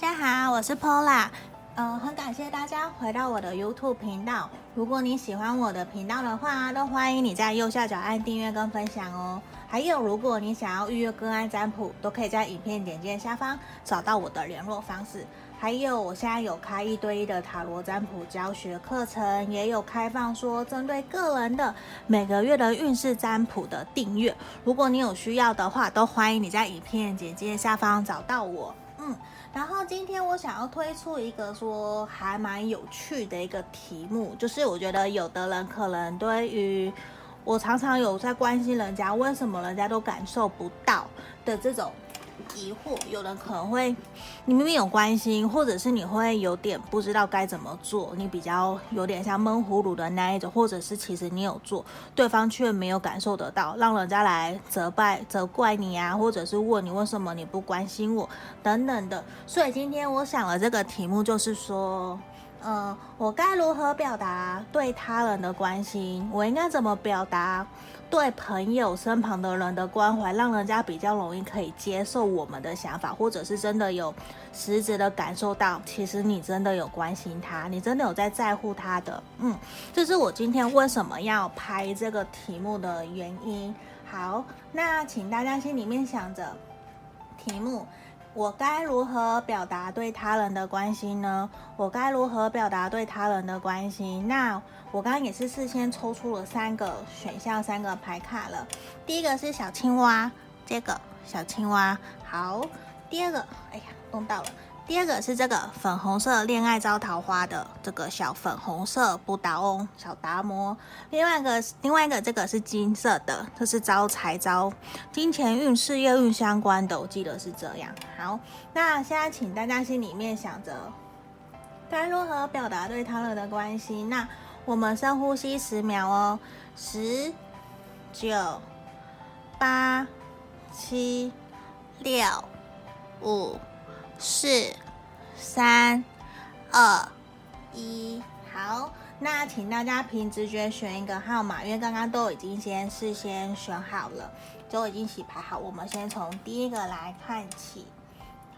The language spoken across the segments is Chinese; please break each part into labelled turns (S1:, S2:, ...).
S1: 大家好，我是 Pola，嗯、很感谢大家回到我的 YouTube 频道。如果你喜欢我的频道的话，都欢迎你在右下角按订阅跟分享哦。还有，如果你想要预约个案占卜，都可以在影片简介下方找到我的联络方式。还有，我现在有开一对一的塔罗占卜教学课程，也有开放说针对个人的每个月的运势占卜的订阅。如果你有需要的话，都欢迎你在影片简介下方找到我。嗯，然后今天我想要推出一个说还蛮有趣的一个题目，就是我觉得有的人可能对于我常常有在关心人家，为什么人家都感受不到的这种。疑惑，有人可能会，你明明有关心，或者是你会有点不知道该怎么做，你比较有点像闷葫芦的那一种，或者是其实你有做，对方却没有感受得到，让人家来责怪责怪你啊，或者是问你为什么你不关心我等等的。所以今天我想了这个题目，就是说，嗯，我该如何表达对他人的关心？我应该怎么表达？对朋友身旁的人的关怀，让人家比较容易可以接受我们的想法，或者是真的有实质的感受到，其实你真的有关心他，你真的有在在乎他的。嗯，这是我今天为什么要拍这个题目的原因。好，那请大家心里面想着题目。我该如何表达对他人的关心呢？我该如何表达对他人的关心？那我刚刚也是事先抽出了三个选项，三个牌卡了。第一个是小青蛙，这个小青蛙。好，第二个，哎呀，弄到了。第二个是这个粉红色恋爱招桃花的这个小粉红色布达翁小达摩，另外一个另外一个这个是金色的，这是招财招金钱运、事业运相关的，我记得是这样。好，那现在请大家心里面想着该如何表达对他人的关心。那我们深呼吸十秒哦，十、九、八、七、六、五。四、三、二、一，好，那请大家凭直觉选一个号码，因为刚刚都已经先事先选好了，都已经洗牌好，我们先从第一个来看起，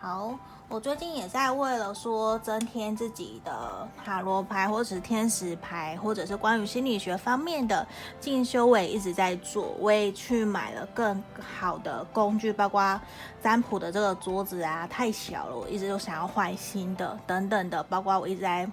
S1: 好。我最近也在为了说增添自己的塔罗牌，或者是天使牌，或者是关于心理学方面的进修，我也一直在做。我也去买了更好的工具，包括占卜的这个桌子啊，太小了，我一直都想要换新的等等的。包括我一直在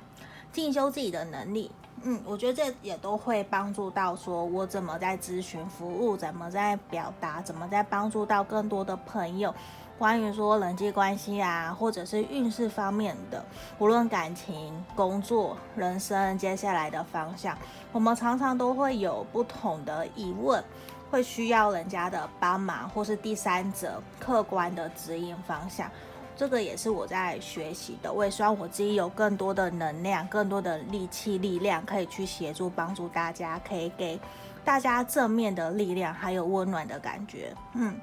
S1: 进修自己的能力，嗯，我觉得这也都会帮助到说我怎么在咨询服务，怎么在表达，怎么在帮助到更多的朋友。关于说人际关系啊，或者是运势方面的，无论感情、工作、人生接下来的方向，我们常常都会有不同的疑问，会需要人家的帮忙，或是第三者客观的指引方向。这个也是我在学习的，我也希望我自己有更多的能量、更多的力气、力量，可以去协助帮助大家，可以给大家正面的力量，还有温暖的感觉。嗯。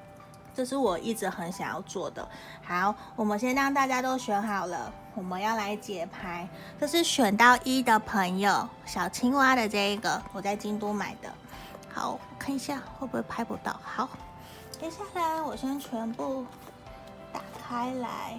S1: 这是我一直很想要做的。好，我们先让大家都选好了，我们要来解牌。这是选到一的朋友，小青蛙的这一个，我在京都买的。好，看一下会不会拍不到。好，接下来我先全部打开来。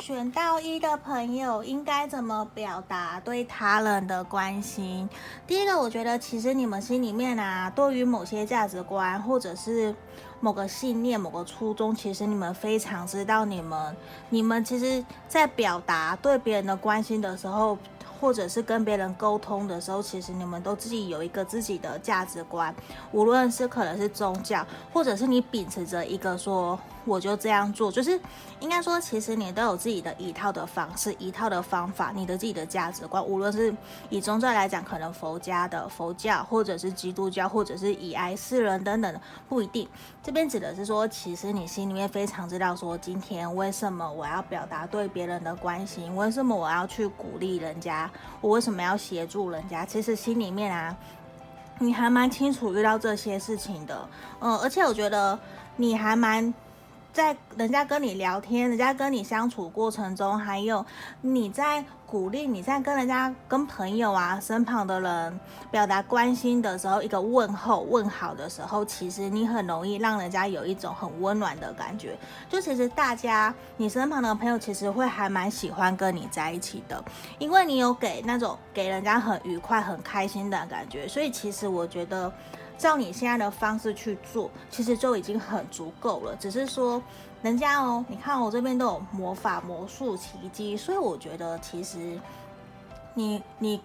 S1: 选到一的朋友应该怎么表达对他人的关心？第一个，我觉得其实你们心里面啊，对于某些价值观或者是某个信念、某个初衷，其实你们非常知道，你们你们其实，在表达对别人的关心的时候。或者是跟别人沟通的时候，其实你们都自己有一个自己的价值观，无论是可能是宗教，或者是你秉持着一个说我就这样做，就是应该说，其实你都有自己的一套的方式，一套的方法，你的自己的价值观，无论是以宗教来讲，可能佛家的佛教，或者是基督教，或者是以爱世人等等，不一定。这边指的是说，其实你心里面非常知道说，今天为什么我要表达对别人的关心，为什么我要去鼓励人家。我为什么要协助人家？其实心里面啊，你还蛮清楚遇到这些事情的，嗯，而且我觉得你还蛮在人家跟你聊天，人家跟你相处过程中，还有你在鼓励你在跟人家、跟朋友啊、身旁的人表达关心的时候，一个问候、问好的时候，其实你很容易让人家有一种很温暖的感觉。就其实大家，你身旁的朋友其实会还蛮喜欢跟你在一起的，因为你有给那种给人家很愉快、很开心的感觉。所以其实我觉得。照你现在的方式去做，其实就已经很足够了。只是说，人家哦，你看我这边都有魔法、魔术、奇迹，所以我觉得其实你你。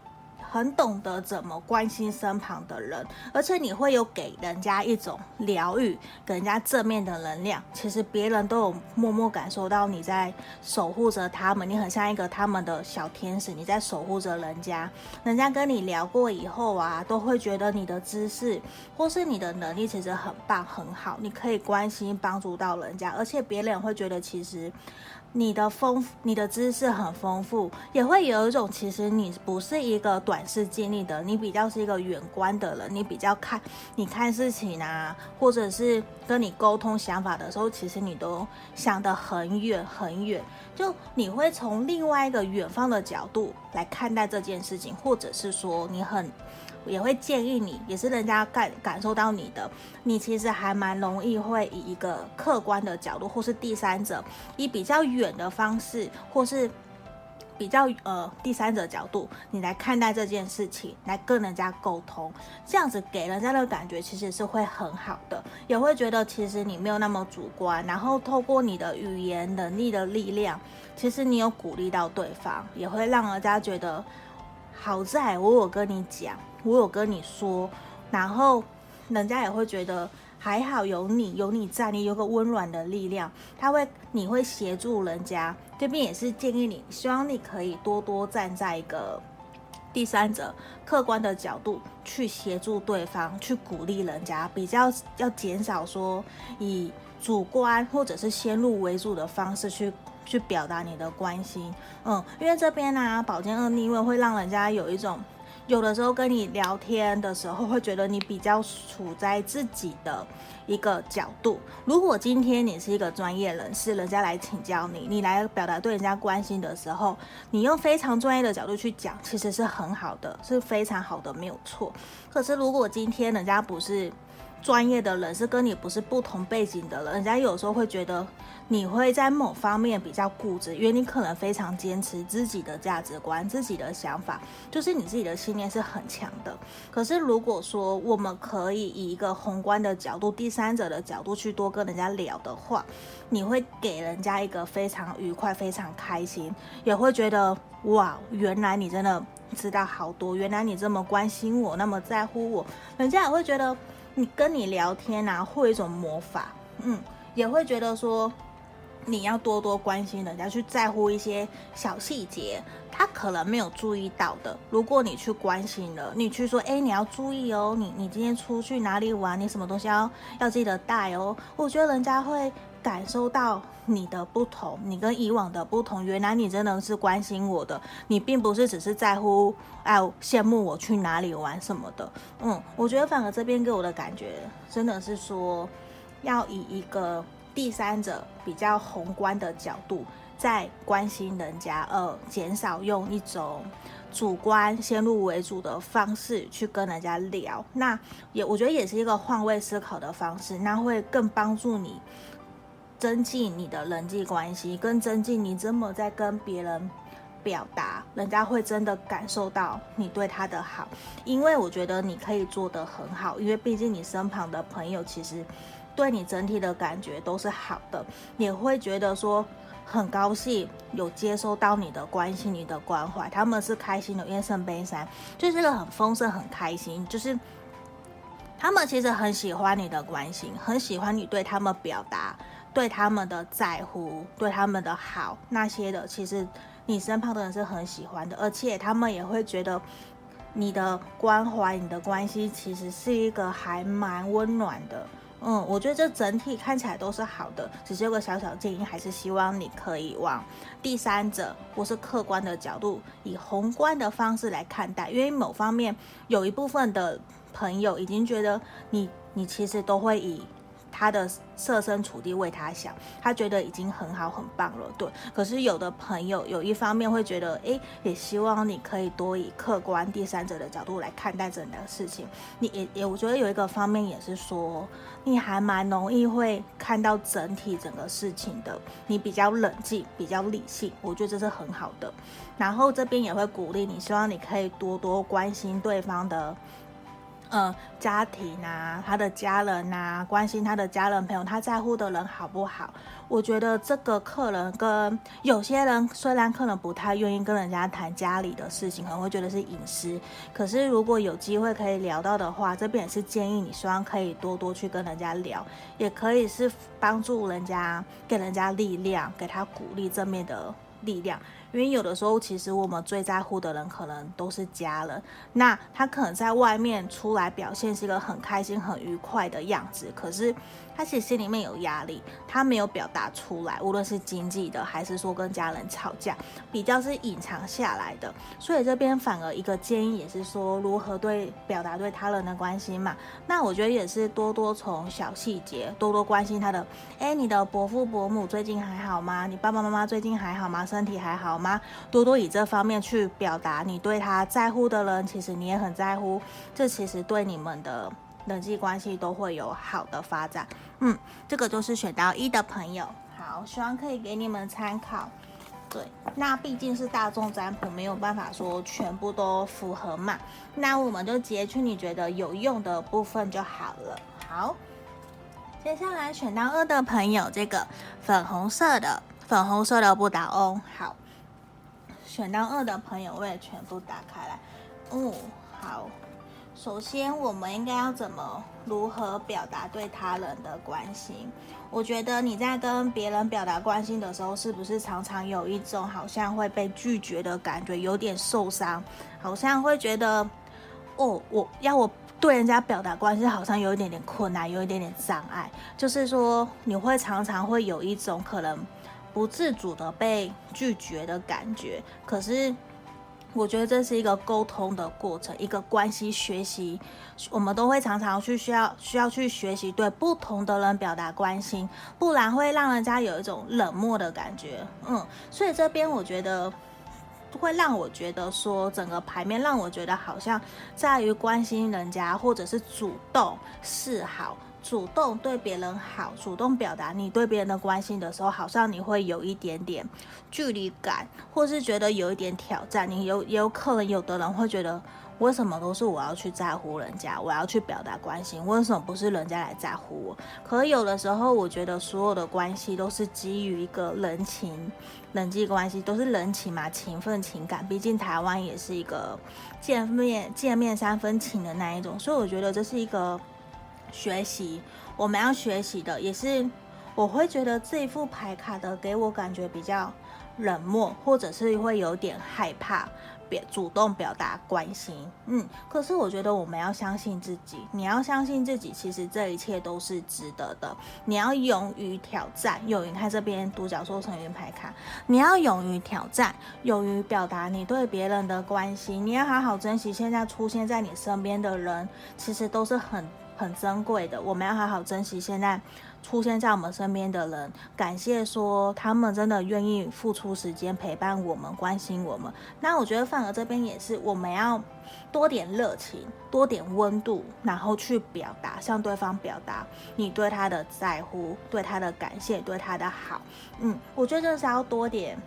S1: 很懂得怎么关心身旁的人，而且你会有给人家一种疗愈、给人家正面的能量。其实别人都有默默感受到你在守护着他们，你很像一个他们的小天使，你在守护着人家。人家跟你聊过以后啊，都会觉得你的知识或是你的能力其实很棒、很好，你可以关心帮助到人家，而且别人会觉得其实。你的丰，你的知识很丰富，也会有一种其实你不是一个短视经历的，你比较是一个远观的人，你比较看，你看事情啊，或者是跟你沟通想法的时候，其实你都想得很远很远，就你会从另外一个远方的角度来看待这件事情，或者是说你很。也会建议你，也是人家感感受到你的，你其实还蛮容易会以一个客观的角度，或是第三者，以比较远的方式，或是比较呃第三者角度，你来看待这件事情，来跟人家沟通，这样子给人家的感觉其实是会很好的，也会觉得其实你没有那么主观，然后透过你的语言能力的力量，其实你有鼓励到对方，也会让人家觉得好在我有跟你讲。我有跟你说，然后人家也会觉得还好有你，有你在，你有个温暖的力量，他会，你会协助人家。这边也是建议你，希望你可以多多站在一个第三者、客观的角度去协助对方，去鼓励人家，比较要减少说以主观或者是先入为主的方式去去表达你的关心。嗯，因为这边呢、宝剑二逆位会让人家有一种。有的时候跟你聊天的时候，会觉得你比较处在自己的一个角度。如果今天你是一个专业人士，人家来请教你，你来表达对人家关心的时候，你用非常专业的角度去讲，其实是很好的，是非常好的，没有错。可是如果今天人家不是专业的人，是跟你不是不同背景的人，人家有时候会觉得。你会在某方面比较固执，因为你可能非常坚持自己的价值观、自己的想法，就是你自己的信念是很强的。可是如果说我们可以以一个宏观的角度、第三者的角度去多跟人家聊的话，你会给人家一个非常愉快、非常开心，也会觉得哇，原来你真的知道好多，原来你这么关心我，那么在乎我，人家也会觉得你跟你聊天啊，会有一种魔法，嗯，也会觉得说。你要多多关心人家，去在乎一些小细节，他可能没有注意到的。如果你去关心了，你去说，哎，你要注意哦，你你今天出去哪里玩，你什么东西要要记得带哦。我觉得人家会感受到你的不同，你跟以往的不同。原来你真的是关心我的，你并不是只是在乎，哎，羡慕我去哪里玩什么的。嗯，我觉得反而这边给我的感觉，真的是说，要以一个。第三者比较宏观的角度在关心人家，呃，减少用一种主观先入为主的方式去跟人家聊，那也我觉得也是一个换位思考的方式，那会更帮助你增进你的人际关系，更增进你怎么在跟别人表达，人家会真的感受到你对他的好，因为我觉得你可以做得很好，因为毕竟你身旁的朋友其实。对你整体的感觉都是好的，也会觉得说很高兴有接收到你的关心、你的关怀，他们是开心的，因为圣杯三就是个很丰盛、很开心，就是他们其实很喜欢你的关心，很喜欢你对他们表达对他们的在乎、对他们的好那些的，其实你身旁的人是很喜欢的，而且他们也会觉得你的关怀、你的关系其实是一个还蛮温暖的。嗯，我觉得这整体看起来都是好的，只是有个小小建议，还是希望你可以往第三者或是客观的角度，以宏观的方式来看待。因为某方面有一部分的朋友已经觉得你，你其实都会以他的设身处地为他想，他觉得已经很好很棒了，对。可是有的朋友有一方面会觉得，诶，也希望你可以多以客观第三者的角度来看待整个事情。你也也，我觉得有一个方面也是说，你还蛮容易会看到整体整个事情的，你比较冷静，比较理性，我觉得这是很好的。然后这边也会鼓励你，希望你可以多多关心对方的。嗯，家庭啊，他的家人啊，关心他的家人朋友，他在乎的人好不好？我觉得这个客人跟有些人虽然可能不太愿意跟人家谈家里的事情，可能会觉得是隐私。可是如果有机会可以聊到的话，这边也是建议你，希望可以多多去跟人家聊，也可以是帮助人家，给人家力量，给他鼓励正面的力量。因为有的时候，其实我们最在乎的人可能都是家人。那他可能在外面出来表现是一个很开心、很愉快的样子，可是他其实心里面有压力，他没有表达出来，无论是经济的还是说跟家人吵架，比较是隐藏下来的。所以这边反而一个建议也是说，如何对表达对他人的关心嘛。那我觉得也是多多从小细节，多多关心他的。哎，你的伯父伯母最近还好吗？你爸爸妈妈最近还好吗？身体还好？吗？多多以这方面去表达你对他在乎的人，其实你也很在乎，这其实对你们的人际关系都会有好的发展。嗯，这个就是选到一的朋友，好，希望可以给你们参考。对，那毕竟是大众占卜，没有办法说全部都符合嘛，那我们就截取你觉得有用的部分就好了。好，接下来选到二的朋友，这个粉红色的粉红色的不倒翁，好。选到二的朋友，我也全部打开来。嗯，好。首先，我们应该要怎么如何表达对他人的关心？我觉得你在跟别人表达关心的时候，是不是常常有一种好像会被拒绝的感觉，有点受伤，好像会觉得，哦，我要我对人家表达关心，好像有一点点困难，有一点点障碍。就是说，你会常常会有一种可能。不自主的被拒绝的感觉，可是我觉得这是一个沟通的过程，一个关系学习，我们都会常常去需要需要去学习对不同的人表达关心，不然会让人家有一种冷漠的感觉。嗯，所以这边我觉得会让我觉得说整个牌面让我觉得好像在于关心人家，或者是主动示好。主动对别人好，主动表达你对别人的关心的时候，好像你会有一点点距离感，或是觉得有一点挑战。你有也有可能有的人会觉得，为什么都是我要去在乎人家，我要去表达关心，为什么不是人家来在乎我？可有的时候，我觉得所有的关系都是基于一个人情、人际关系，都是人情嘛，情分、情感。毕竟台湾也是一个见面见面三分情的那一种，所以我觉得这是一个。学习，我们要学习的也是，我会觉得这一副牌卡的给我感觉比较冷漠，或者是会有点害怕，别主动表达关心。嗯，可是我觉得我们要相信自己，你要相信自己，其实这一切都是值得的。你要勇于挑战，勇于看这边独角兽成员牌卡，你要勇于挑战，勇于表达你对别人的关心，你要好好珍惜现在出现在你身边的人，其实都是很。很珍贵的，我们要好好珍惜现在出现在我们身边的人，感谢说他们真的愿意付出时间陪伴我们、关心我们。那我觉得范儿这边也是，我们要多点热情、多点温度，然后去表达，向对方表达你对他的在乎、对他的感谢、对他的好。嗯，我觉得这是要多点，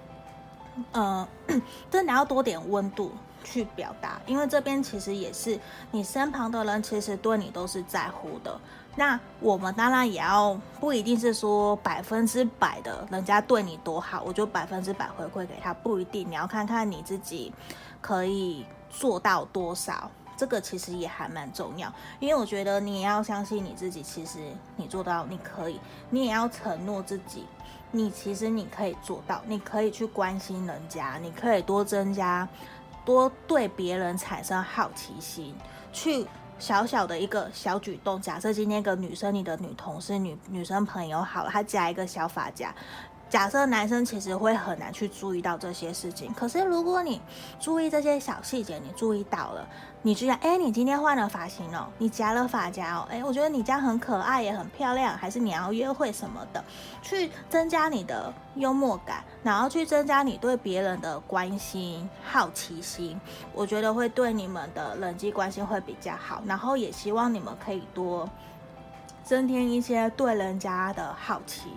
S1: 嗯、呃，真的要多点温度。去表达，因为这边其实也是你身旁的人，其实对你都是在乎的。那我们当然也要不一定是说百分之百的人家对你多好，我就百分之百回馈给他，不一定。你要看看你自己可以做到多少，这个其实也还蛮重要。因为我觉得你也要相信你自己，其实你做到你可以，你也要承诺自己，你其实你可以做到，你可以去关心人家，你可以多增加。多对别人产生好奇心，去小小的一个小举动。假设今天一个女生，你的女同事、女女生朋友好了，她夹一个小发夹，假设男生其实会很难去注意到这些事情，可是如果你注意这些小细节，你注意到了，你居然哎，你今天换了发型哦，你夹了发夹哦，哎，我觉得你这样很可爱也很漂亮，还是你要约会什么的，去增加你的幽默感，然后去增加你对别人的关心、好奇心，我觉得会对你们的人际关系会比较好，然后也希望你们可以多增添一些对人家的好奇。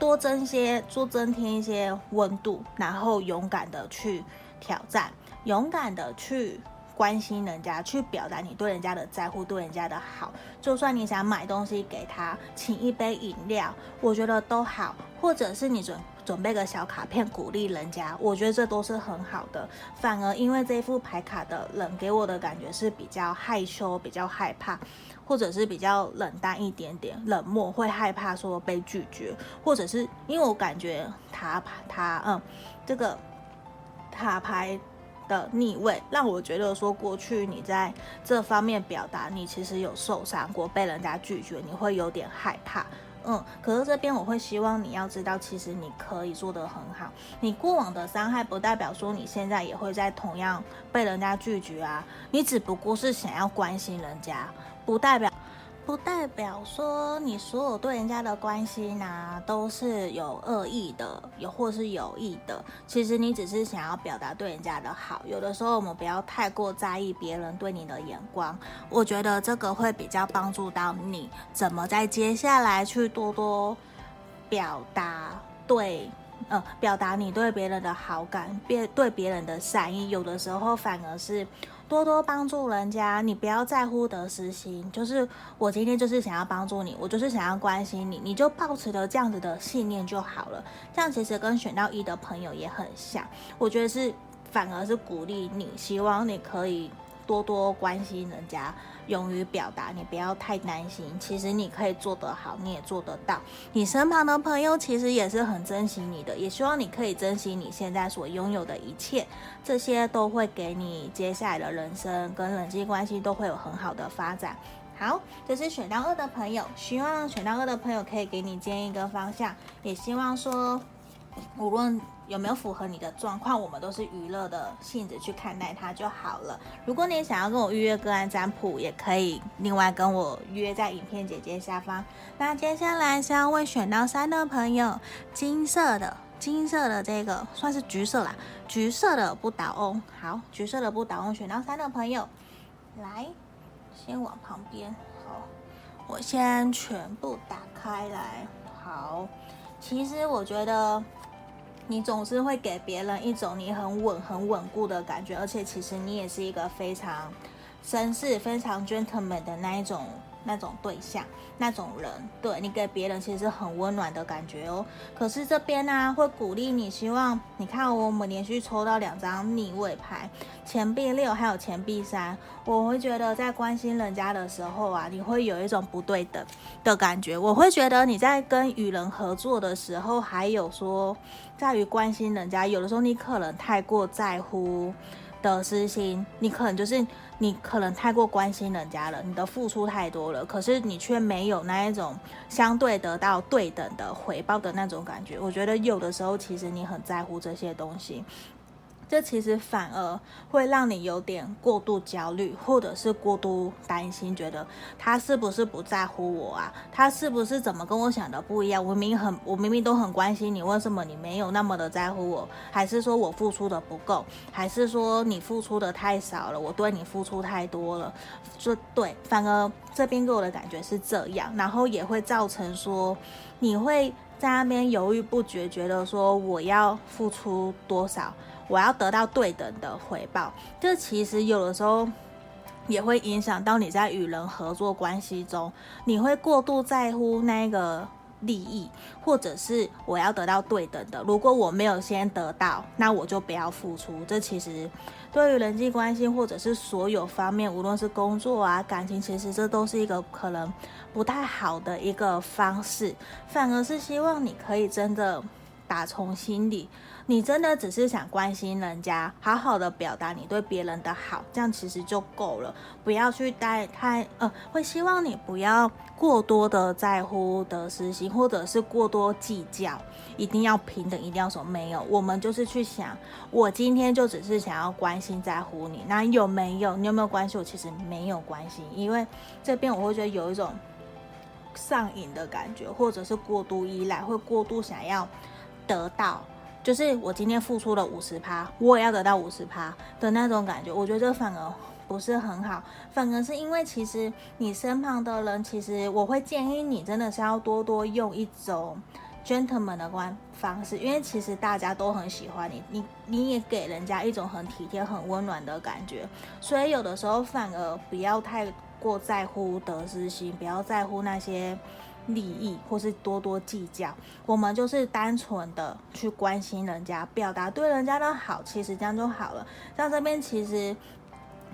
S1: 多增些，多增添一些温度，然后勇敢的去挑战，勇敢的去关心人家，去表达你对人家的在乎，对人家的好。就算你想买东西给他，请一杯饮料，我觉得都好，或者是你准准备个小卡片鼓励人家，我觉得这都是很好的。反而因为这副牌卡的人给我的感觉是比较害羞，比较害怕。或者是比较冷淡一点点，冷漠，会害怕说被拒绝，或者是因为我感觉塔牌嗯，这个塔牌的逆位让我觉得说，过去你在这方面表达你其实有受伤过，被人家拒绝，你会有点害怕，嗯，可是这边我会希望你要知道，其实你可以做得很好，你过往的伤害不代表说你现在也会在同样被人家拒绝啊，你只不过是想要关心人家。不代表，不代表说你所有对人家的关心啊，都是有恶意的，有或是有意的。其实你只是想要表达对人家的好。有的时候我们不要太过在意别人对你的眼光，我觉得这个会比较帮助到你，怎么在接下来去多多表达对，呃，表达你对别人的好感，别对别人的善意。有的时候反而是。多多帮助人家，你不要在乎得失心。就是我今天就是想要帮助你，我就是想要关心你，你就保持着这样子的信念就好了。这样其实跟选到一的朋友也很像，我觉得是反而是鼓励你，希望你可以多多关心人家。勇于表达，你不要太担心。其实你可以做得好，你也做得到。你身旁的朋友其实也是很珍惜你的，也希望你可以珍惜你现在所拥有的一切。这些都会给你接下来的人生跟人际关系都会有很好的发展。好，这是选到二的朋友，希望选到二的朋友可以给你建议跟方向，也希望说无论。有没有符合你的状况？我们都是娱乐的性质去看待它就好了。如果你想要跟我预约个案占卜，也可以另外跟我约在影片简介下方。那接下来是要为选到三的朋友，金色的金色的这个算是橘色啦，橘色的不倒翁。好，橘色的不倒翁，选到三的朋友，来，先往旁边。好，我先全部打开来。好，其实我觉得。你总是会给别人一种你很稳、很稳固的感觉，而且其实你也是一个非常绅士、非常 gentleman 的那一种。那种对象，那种人，对你给别人其实很温暖的感觉哦。可是这边呢、会鼓励你，希望你看我们连续抽到两张逆位牌，钱币六还有钱币三，我会觉得在关心人家的时候啊，你会有一种不对等的感觉。我会觉得你在跟与人合作的时候，还有说在于关心人家，有的时候你可能太过在乎得失心，你可能就是。你可能太过关心人家了，你的付出太多了，可是你却没有那一种相对得到对等的回报的那种感觉。我觉得有的时候，其实你很在乎这些东西。这其实反而会让你有点过度焦虑，或者是过度担心，觉得他是不是不在乎我啊？他是不是怎么跟我想的不一样？我明明很，我明明都很关心你，为什么你没有那么的在乎我？还是说我付出的不够？还是说你付出的太少了？我对你付出太多了？就对，反而这边给我的感觉是这样，然后也会造成说你会在那边犹豫不决，觉得说我要付出多少？我要得到对等的回报，这其实有的时候也会影响到你在与人合作关系中，你会过度在乎那个利益，或者是我要得到对等的。如果我没有先得到，那我就不要付出。这其实对于人际关系或者是所有方面，无论是工作啊、感情，其实这都是一个可能不太好的一个方式。反而是希望你可以真的。打从心里，你真的只是想关心人家，好好的表达你对别人的好，这样其实就够了。不要去带太呃，会希望你不要过多的在乎得失心，或者是过多计较，一定要平等，一定要说没有。我们就是去想，我今天就只是想要关心在乎你，那有没有？你有没有关系？我其实没有关系，因为这边我会觉得有一种上瘾的感觉，或者是过度依赖，会过度想要。得到就是我今天付出了五十趴，我也要得到五十趴的那种感觉。我觉得这反而不是很好，反而是因为其实你身旁的人，其实我会建议你真的是要多多用一种 gentleman 的关方式，因为其实大家都很喜欢你，你你也给人家一种很体贴、很温暖的感觉。所以有的时候反而不要太过在乎得失心，不要在乎那些。利益或是多多计较，我们就是单纯的去关心人家，表达对人家的好，其实这样就好了。像这边其实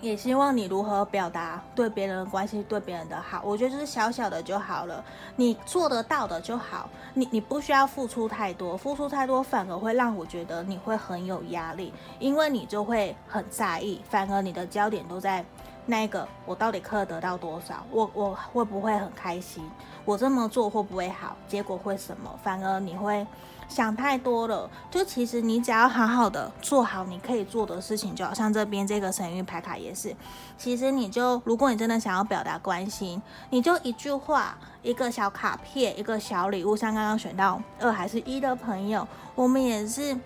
S1: 也希望你如何表达对别人的关系，对别人的好，我觉得就是小小的就好了，你做得到的就好。你你不需要付出太多，付出太多反而会让我觉得你会很有压力，因为你就会很在意，反而你的焦点都在。那个，我到底可得到多少？我我会不会很开心？我这么做会不会好？结果会什么？反而你会想太多了。就其实你只要好好的做好你可以做的事情，就好像这边这个神諭牌卡也是。其实你就，如果你真的想要表达关心，你就一句话、一个小卡片、一个小礼物，像刚刚选到二还是一的朋友，我们也是。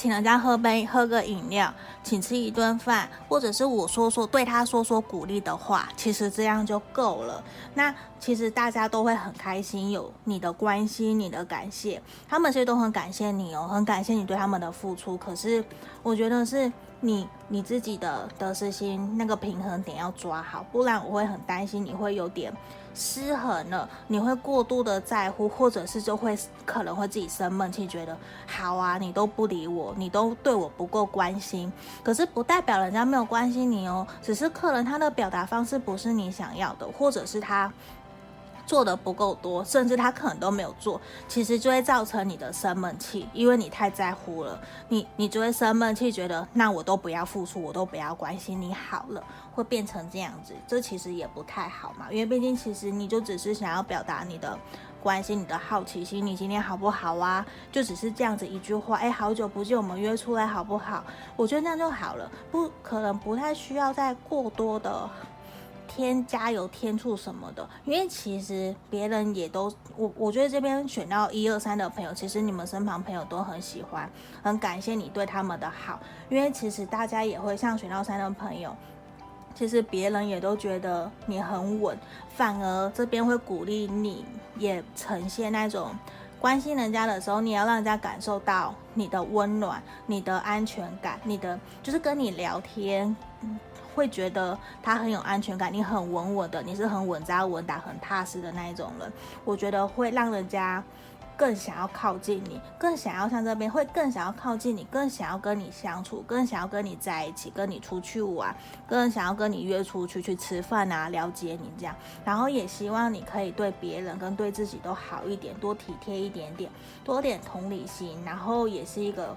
S1: 请人家喝杯喝个饮料，请吃一顿饭，或者是我说说对他说说鼓励的话，其实这样就够了。那其实大家都会很开心，有你的关心，你的感谢，他们其实都很感谢你哦，很感谢你对他们的付出。可是我觉得是你你自己的得失心那个平衡点要抓好，不然我会很担心你会有点。失衡了，你会过度的在乎，或者是就会可能会自己生闷气，觉得好啊，你都不理我，你都对我不够关心。可是不代表人家没有关心你哦，只是可能他的表达方式不是你想要的，或者是他。做的不够多，甚至他可能都没有做，其实就会造成你的生闷气，因为你太在乎了，你你就会生闷气，觉得那我都不要付出，我都不要关心你好了，会变成这样子，这其实也不太好嘛，因为毕竟其实你就只是想要表达你的关心，你的好奇心，你今天好不好啊？就只是这样子一句话，哎，好久不见，我们约出来好不好？我觉得这样就好了，不可能不太需要再过多的。添加油添醋什么的，因为其实别人也都我我觉得这边选到一二三的朋友，其实你们身旁朋友都很喜欢，很感谢你对他们的好，因为其实大家也会像选到三的朋友，其实别人也都觉得你很稳，反而这边会鼓励你，也呈现那种关心人家的时候，你要让人家感受到你的温暖、你的安全感、你的就是跟你聊天。会觉得他很有安全感，你很稳稳的，你是很稳扎稳打、很踏实的那一种人。我觉得会让人家更想要靠近你，更想要像这边会更想要靠近你，更想要跟你相处，更想要跟你在一起，跟你出去玩，更想要跟你约出去去吃饭啊，了解你这样。然后也希望你可以对别人跟对自己都好一点，多体贴一点点，多点同理心。然后也是一个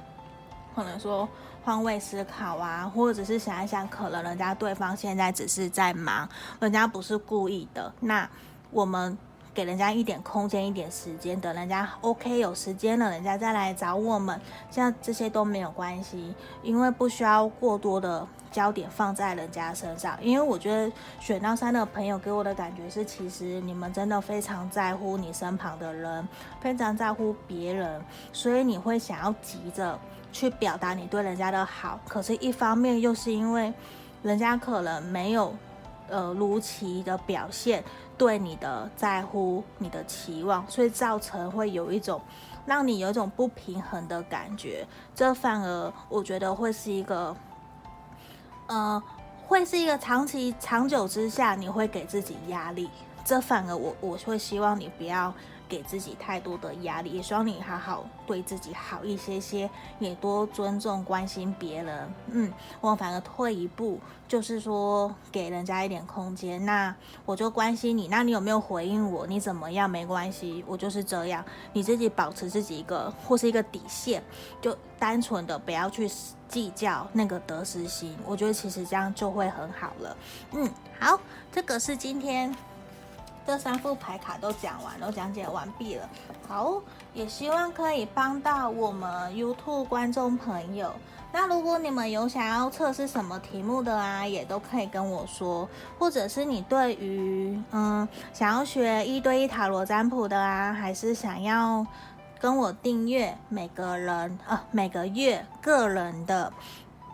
S1: 可能说。换位思考啊，或者是想一想，可能人家对方现在只是在忙，人家不是故意的。那我们给人家一点空间，一点时间，等人家 OK 有时间了，人家再来找我们，像这些都没有关系，因为不需要过多的焦点放在人家身上。因为我觉得选到三的朋友给我的感觉是，其实你们真的非常在乎你身旁的人，非常在乎别人，所以你会想要急着。去表达你对人家的好，可是，一方面又是因为人家可能没有，呃，如期的表现对你的在乎、你的期望，所以造成会有一种让你有一种不平衡的感觉。这反而我觉得会是一个，呃，会是一个长期、长久之下，你会给自己压力。这反而我我会希望你不要。给自己太多的压力，也希望你好好对自己好一些些，也多尊重关心别人。嗯，我反而退一步，就是说给人家一点空间。那我就关心你，那你有没有回应我？你怎么样？没关系，我就是这样。你自己保持自己一个或是一个底线，就单纯的不要去计较那个得失心。我觉得其实这样就会很好了。嗯，好，这个是今天。这三副牌卡都讲完，都讲解完毕了。好，也希望可以帮到我们 YouTube 观众朋友。那如果你们有想要测试什么题目的啊，也都可以跟我说。或者是你对于嗯想要学一对一塔罗占卜的啊，还是想要跟我订阅每个人呃每个月个人的。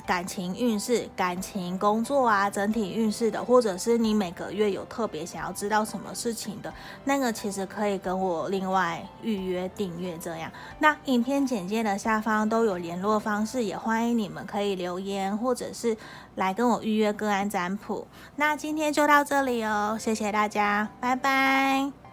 S1: 感情运势、感情、工作啊，整体运势的，或者是你每个月有特别想要知道什么事情的，那个其实可以跟我另外预约订阅这样。那影片简介的下方都有联络方式，也欢迎你们可以留言，或者是来跟我预约个案占卜。那今天就到这里哦，谢谢大家，拜拜。